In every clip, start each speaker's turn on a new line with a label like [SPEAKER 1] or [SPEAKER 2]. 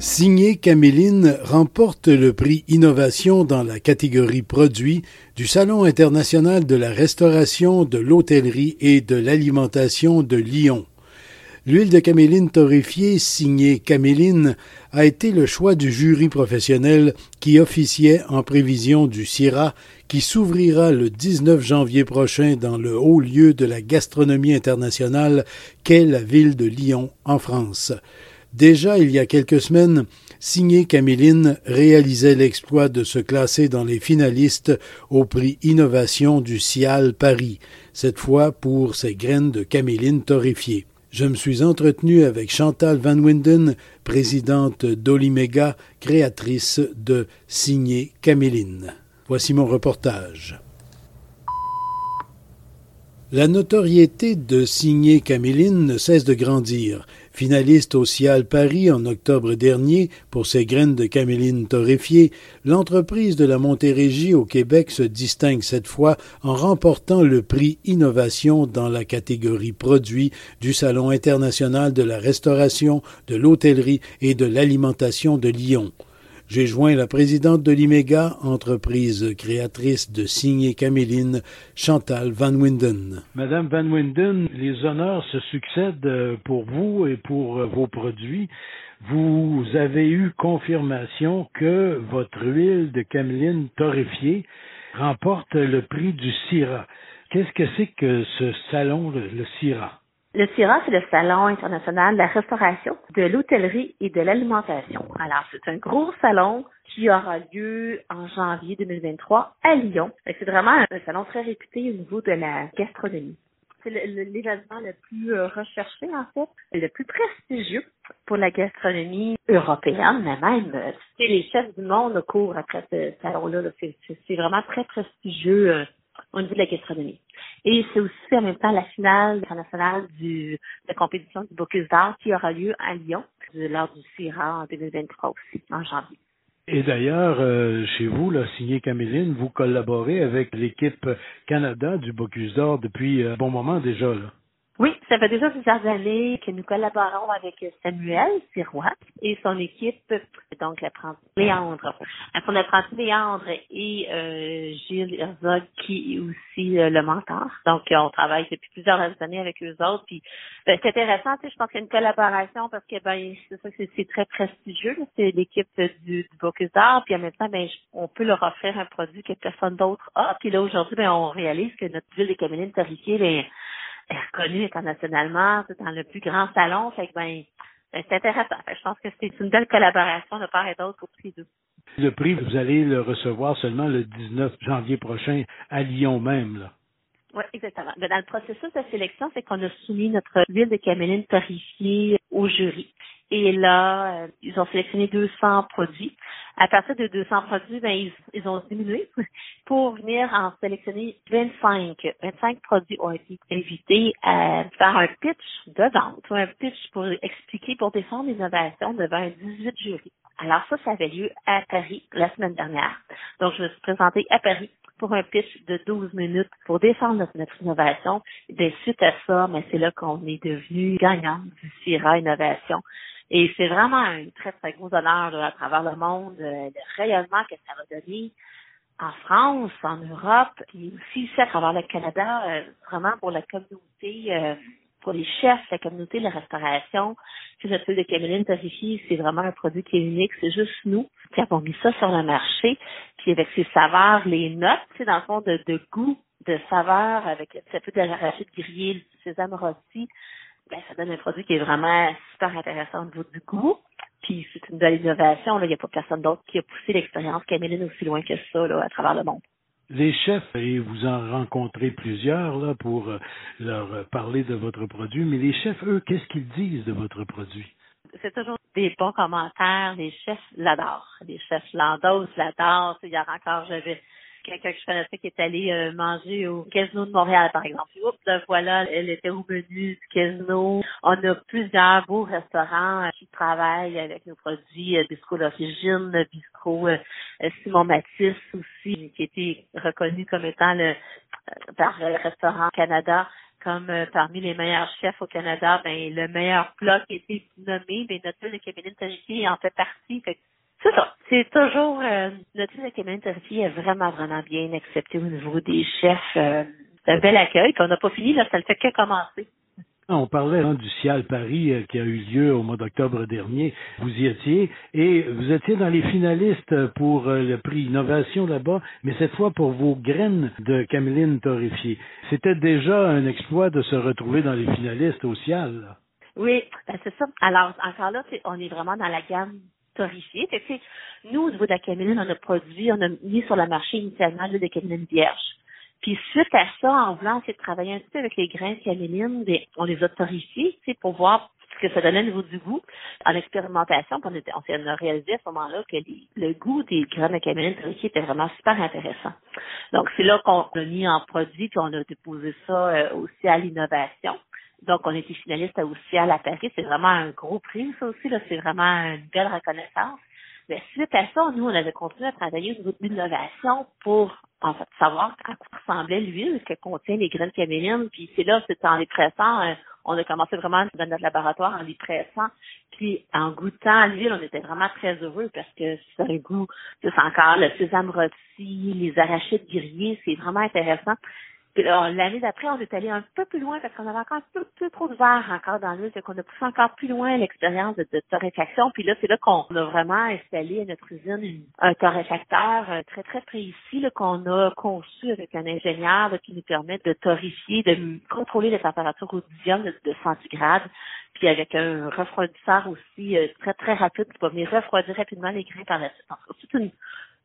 [SPEAKER 1] Signé Caméline remporte le prix Innovation dans la catégorie produits du Salon international de la restauration, de l'hôtellerie et de l'alimentation de Lyon. L'huile de caméline torréfiée signée Caméline a été le choix du jury professionnel qui officiait en prévision du CIRA qui s'ouvrira le 19 janvier prochain dans le haut lieu de la gastronomie internationale qu'est la ville de Lyon en France. Déjà il y a quelques semaines, Signé Caméline réalisait l'exploit de se classer dans les finalistes au prix Innovation du CIAL Paris, cette fois pour ses graines de caméline torréfiées. Je me suis entretenu avec Chantal Van Winden, présidente d'Olimega, créatrice de Signé Caméline. Voici mon reportage. La notoriété de Signé Caméline ne cesse de grandir. Finaliste au Cial Paris en octobre dernier pour ses graines de caméline torréfiées, l'entreprise de la Montérégie au Québec se distingue cette fois en remportant le prix Innovation dans la catégorie produits du Salon international de la restauration, de l'hôtellerie et de l'alimentation de Lyon j'ai joint la présidente de l'IMEGA, entreprise créatrice de signes Caméline, Chantal Van Winden.
[SPEAKER 2] Madame Van Winden, les honneurs se succèdent euh, pour vous et pour euh, vos produits. Vous avez eu confirmation que votre huile de caméline torréfiée remporte le prix du CIRA. Qu'est-ce que c'est que ce salon, le CIRA?
[SPEAKER 3] Le CIRA, c'est le Salon international de la restauration, de l'hôtellerie et de l'alimentation. Alors, c'est un gros salon qui aura lieu en janvier 2023 à Lyon. C'est vraiment un salon très réputé au niveau de la gastronomie. C'est l'événement le, plus euh, recherché, en fait, le plus prestigieux pour la gastronomie européenne, mais même, euh, les chefs du monde courent après ce salon-là. c'est vraiment très prestigieux euh, au niveau de la gastronomie. Et c'est aussi en même temps la finale internationale du, de la compétition du Bocuse d'art qui aura lieu à Lyon lors du CIRA en 2023 aussi, en janvier.
[SPEAKER 2] Et d'ailleurs, euh, chez vous, là, signé Caméline, vous collaborez avec l'équipe Canada du Bocuse d'or depuis un bon moment déjà. Là.
[SPEAKER 3] Oui, ça fait déjà plusieurs années que nous collaborons avec Samuel Sirois et son équipe, donc l'apprenti Léandre. Son apprenti Léandre et euh, Gilles Herzog qui est aussi euh, le mentor. Donc, on travaille depuis plusieurs années avec eux autres. Puis ben, c'est intéressant, tu sais, je pense qu'il y a une collaboration parce que ben c'est ça c'est très prestigieux. C'est l'équipe du, du Bocuse d'Art. Puis en même temps, ben on peut leur offrir un produit que personne d'autre a. Puis là aujourd'hui, ben on réalise que notre ville des Camélines terrifiée, ben est reconnue internationalement, c'est dans le plus grand salon. Fait que ben, ben c'est intéressant. je pense que c'est une belle collaboration de part et d'autre pour tous deux.
[SPEAKER 2] Le prix, vous allez le recevoir seulement le 19 janvier prochain à Lyon même, là.
[SPEAKER 3] Oui, exactement. Dans le processus de sélection, c'est qu'on a soumis notre ville de caméline tarifiée au jury. Et là, euh, ils ont sélectionné 200 produits. À partir de 200 produits, ben, ils, ont diminué pour venir en sélectionner 25. 25 produits ont été invités à faire un pitch de vente, un pitch pour expliquer, pour défendre l'innovation devant 18 jurys. Alors ça, ça avait lieu à Paris la semaine dernière. Donc, je me suis présentée à Paris pour un pitch de 12 minutes pour défendre notre, innovation. Et suite à ça, mais c'est là qu'on est devenu gagnant du CIRA Innovation. Et c'est vraiment un très, très gros honneur à travers le monde, euh, le rayonnement que ça va donner en France, en Europe, et aussi ici à travers le Canada, euh, vraiment pour la communauté, euh, pour les chefs, la communauté de la restauration. Puis notre de caméline torréfiée, c'est vraiment un produit qui est unique. C'est juste nous qui avons mis ça sur le marché. Puis avec ses saveurs, les notes, c'est dans le fond de, goût, de saveur, avec un peu de l'arachide grillé, du sésame rôti, ben, ça donne un produit qui est vraiment super intéressant au niveau du goût. Puis c'est une belle innovation. Il n'y a pas personne d'autre qui a poussé l'expérience Caméline aussi loin que ça là, à travers le monde.
[SPEAKER 2] Les chefs, et vous en rencontrez plusieurs là pour euh, leur parler de votre produit, mais les chefs, eux, qu'est-ce qu'ils disent de votre produit?
[SPEAKER 3] C'est toujours des bons commentaires. Les chefs l'adorent. Les chefs l'endossent, l'adorent. Il y a encore, j'avais quelqu'un que je connaissais qui est allé euh, manger au Casino de Montréal, par exemple. Oups, voilà, elle était au menu du casino. On a plusieurs beaux restaurants euh, qui travaillent avec nos produits, euh, Bisco d'origine, Bisco Simon Matisse aussi, qui été reconnu comme étant le par le restaurant Canada comme parmi les meilleurs chefs au Canada, ben le meilleur plat qui a été nommé, ben notre de cabinet de en fait partie. C'est ça. C'est toujours euh, notre de cabinet de est vraiment, vraiment bien accepté au niveau des chefs. Euh, c'est un bel accueil. Puis on n'a pas fini, là, ça ne fait que commencer.
[SPEAKER 2] On parlait hein, du Cial Paris euh, qui a eu lieu au mois d'octobre dernier. Vous y étiez et vous étiez dans les finalistes pour euh, le prix Innovation là-bas, mais cette fois pour vos graines de caméline torréfiée. C'était déjà un exploit de se retrouver dans les finalistes au Cial.
[SPEAKER 3] Oui, ben c'est ça. Alors encore là, on est vraiment dans la gamme torréfiée. nous, au niveau de la caméline, on a produit, on a mis sur le marché initialement des camelines vierges. Puis suite à ça, en voulant essayer de travailler un petit peu avec les grains de caméline, ben, on les a torréfiés, pour voir ce que ça donnait au niveau du goût. En expérimentation, on, s'est réalisé à ce moment-là que le goût des graines de caméline torréfiées était vraiment super intéressant. Donc, c'est là qu'on a mis en produit, puis on a déposé ça euh, aussi à l'innovation. Donc, on était finaliste à la Paris. C'est vraiment un gros prix, ça aussi. Là. C'est vraiment une belle reconnaissance. Mais suite à ça, nous, on avait continué à travailler au niveau de l'innovation pour en fait, savoir à quoi ressemblait l'huile que contient les graines camélines. Puis c'est là, c'est en les pressant, euh, on a commencé vraiment dans notre laboratoire en les pressant. Puis en goûtant l'huile, on était vraiment très heureux parce que c'est un goût, c'est encore le sésame rôti, les arachides grillés, c'est vraiment intéressant l'année d'après, on est allé un peu plus loin parce qu'on avait encore un peu, trop de verre encore dans l'huile, qu'on a poussé encore plus loin l'expérience de, torréfaction. Puis là, c'est là qu'on a vraiment installé à notre usine un torréfacteur euh, très, très précis qu'on a conçu avec un ingénieur qui nous permet de torréfier, de contrôler la température quotidienne de, de centigrade, puis avec un refroidisseur aussi euh, très, très rapide qui va venir refroidir rapidement les grains par la suite. C'est une,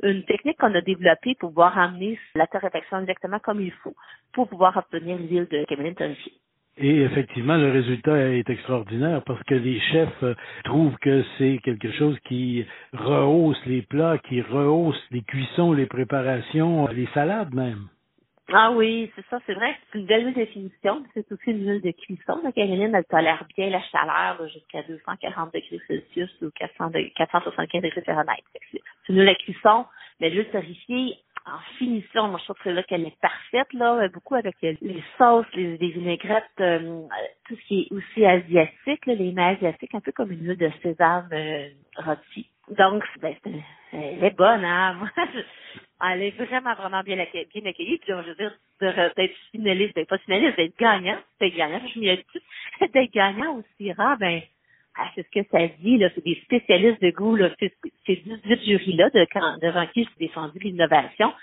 [SPEAKER 3] une technique qu'on a développée pour pouvoir amener la torréfaction exactement comme il faut pour pouvoir obtenir l'huile de torréfiée.
[SPEAKER 2] Et effectivement, le résultat est extraordinaire parce que les chefs euh, trouvent que c'est quelque chose qui rehausse les plats, qui rehausse les cuissons, les préparations, les salades même.
[SPEAKER 3] Ah oui, c'est ça, c'est vrai. C'est une belle définition. C'est aussi une huile de cuisson. La caméline, elle tolère bien la chaleur jusqu'à 240 degrés Celsius ou 400 475 degrés Fahrenheit. C'est une huile de cuisson, mais l'huile torréfiée, en finition, moi je trouve que c'est là qu'elle est parfaite, là, beaucoup avec les sauces, les, vinaigrettes, euh, tout ce qui est aussi asiatique, là, les mets asiatiques, un peu comme une huile de sésame euh, rôti. Donc, ben, elle est bonne, hein. elle est vraiment, vraiment bien, accueillie. Bien accueillie. Puis, je veux dire, d'être finaliste, d'être pas finaliste, d'être gagnant, d'être gagnant. Je m'y ai dit, d'être gagnant aussi rare, ben, ah, c'est ce que ça dit, là. C'est des spécialistes de goût, là. C'est 18 jurys-là de, devant qui j'ai défendu l'innovation.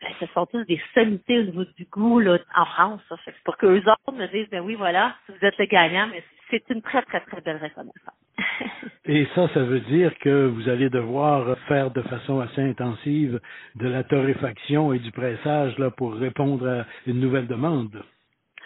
[SPEAKER 3] Ben, ce sont tous des sommités au niveau du goût, là, en France. Ça. Fait pour qu'eux autres me disent, ben oui, voilà, vous êtes le gagnant, mais c'est une très, très, très belle reconnaissance.
[SPEAKER 2] Et ça, ça veut dire que vous allez devoir faire de façon assez intensive de la torréfaction et du pressage là, pour répondre à une nouvelle demande?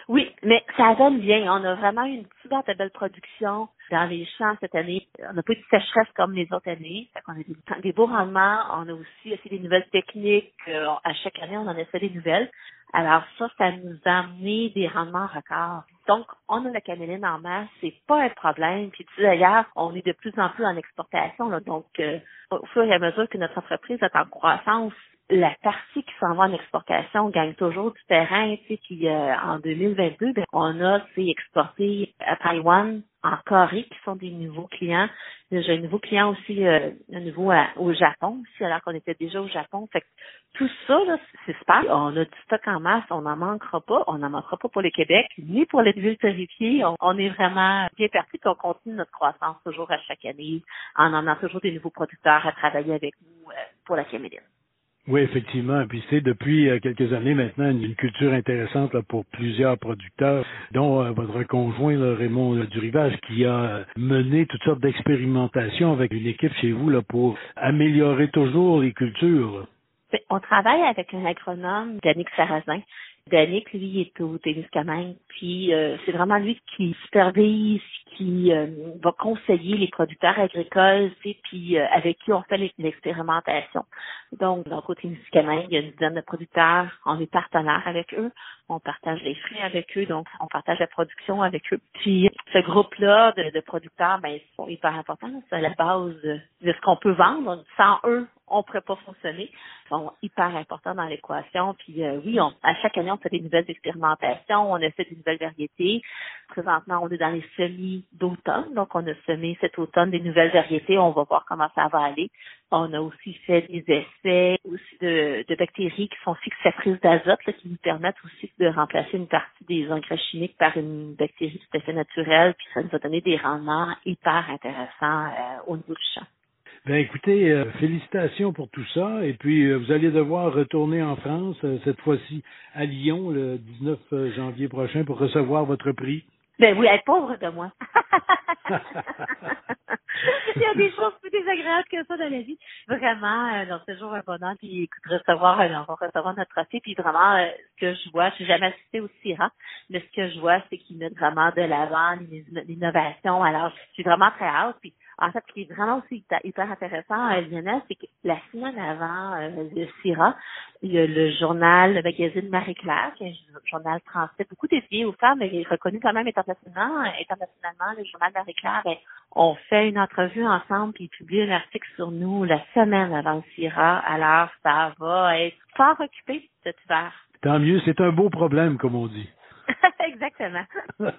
[SPEAKER 3] Oui, mais ça donne bien. On a vraiment une super belle production dans les champs cette année. On n'a pas eu de sécheresse comme les autres années. on a des, des beaux rendements. On a aussi essayé des nouvelles techniques. Euh, à chaque année, on en essaie des nouvelles. Alors ça, ça nous a amené des rendements records. Donc, on a la caméline en masse, c'est pas un problème. Puis d'ailleurs, on est de plus en plus en exportation. Là, donc, euh, au fur et à mesure que notre entreprise est en croissance, la partie qui s'en va en exportation gagne toujours du terrain. Tu sais, puis euh, en 2022, ben, on a exporté à Taïwan, en Corée, qui sont des nouveaux clients. J'ai un nouveau client aussi, euh, un nouveau au Japon aussi, alors qu'on était déjà au Japon. Fait que tout ça, c'est super. On a du stock en masse, on n'en manquera pas. On n'en manquera pas pour le Québec, ni pour les villes terrifiées. On, est vraiment bien parti qu'on continue notre croissance toujours à chaque année, en en toujours des nouveaux producteurs à travailler avec nous euh, pour la caméline.
[SPEAKER 2] Oui, effectivement. Puis c'est depuis euh, quelques années maintenant une, culture intéressante là, pour plusieurs producteurs, dont euh, votre conjoint Raymond Durivage, qui a mené toutes sortes d'expérimentations avec une équipe chez vous là, pour améliorer toujours les cultures.
[SPEAKER 3] On travaille avec un agronome, Yannick Sarrazin, Danick, lui, est au Témiscamingue, puis euh, c'est vraiment lui qui supervise, qui euh, va conseiller les producteurs agricoles, puis euh, avec qui on fait l'expérimentation. Donc, le côté Témiscamingue, il y a une dizaine de producteurs, on est partenaires avec eux, on partage les frais avec eux, donc on partage la production avec eux. Puis ce groupe-là de, de producteurs, ben, ils sont hyper importants, c'est la base de ce qu'on peut vendre. Sans eux, on pourrait pas fonctionner. Sont hyper importants dans l'équation. Puis euh, oui, on, à chaque année, on fait des nouvelles expérimentations, on essaie des nouvelles variétés. Présentement, on est dans les semis d'automne, donc on a semé cet automne des nouvelles variétés. On va voir comment ça va aller. On a aussi fait des essais aussi de, de bactéries qui sont fixatrices d'azote, qui nous permettent aussi de remplacer une partie des engrais chimiques par une bactérie tout à fait naturelle. Puis ça nous a donné des rendements hyper intéressants euh, au niveau du champ.
[SPEAKER 2] Ben écoutez, euh, félicitations pour tout ça. Et puis euh, vous allez devoir retourner en France, euh, cette fois-ci à Lyon, le 19 janvier prochain, pour recevoir votre prix.
[SPEAKER 3] Ben oui, être pauvre de moi. Il y a des choses plus désagréables que ça dans la vie. Vraiment, donc c'est toujours un bonheur. Puis écoute, recevoir, on va recevoir notre trophée. Puis vraiment, ce que je vois, je n'ai jamais assisté au CIRA, mais ce que je vois, c'est qu'ils mettent vraiment de l'avant l'innovation. Alors, je suis vraiment très hâte. Puis en fait, ce qui est vraiment aussi hyper intéressant, euh, Lionel, c'est que la semaine avant euh, le CIRA, il y a le journal, le magazine Marie-Claire, qui est un journal français, beaucoup dédié aux femmes, mais reconnu quand même internationalement. Internationalement, le journal Marie-Claire, ben, on fait une entrevue ensemble, puis il publie un article sur nous la semaine avant le CIRA. Alors, ça va être fort occupé cet hiver.
[SPEAKER 2] Tant mieux, c'est un beau problème, comme on dit.
[SPEAKER 3] Exactement.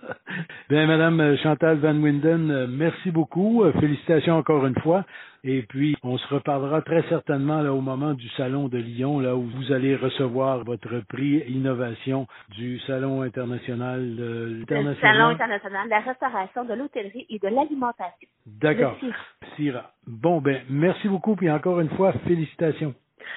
[SPEAKER 2] Bien, Madame Chantal Van Winden, euh, merci beaucoup. Euh, félicitations encore une fois. Et puis, on se reparlera très certainement là, au moment du Salon de Lyon, là où vous allez recevoir votre prix innovation du Salon international
[SPEAKER 3] Salon international de la restauration, de l'hôtellerie et de l'alimentation.
[SPEAKER 2] D'accord. Sira. Bon, ben, merci beaucoup. Puis encore une fois, félicitations.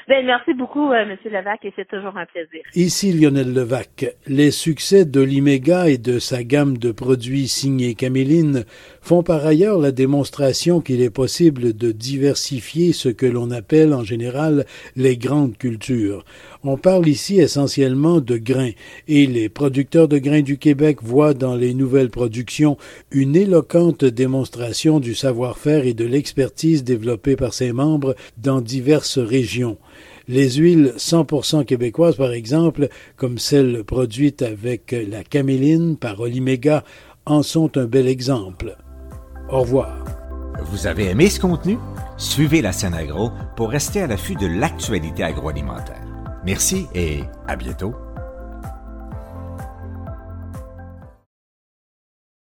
[SPEAKER 3] Ben, merci beaucoup, euh, M. Levac, et c'est toujours un plaisir.
[SPEAKER 1] Ici Lionel Levac. Les succès de l'Iméga et de sa gamme de produits signés Caméline font par ailleurs la démonstration qu'il est possible de diversifier ce que l'on appelle en général les grandes cultures. On parle ici essentiellement de grains, et les producteurs de grains du Québec voient dans les nouvelles productions une éloquente démonstration du savoir-faire et de l'expertise développée par ses membres dans diverses régions. Les huiles 100% québécoises, par exemple, comme celles produites avec la caméline par Oliméga, en sont un bel exemple. Au revoir.
[SPEAKER 4] Vous avez aimé ce contenu? Suivez la scène agro pour rester à l'affût de l'actualité agroalimentaire. Merci et à bientôt.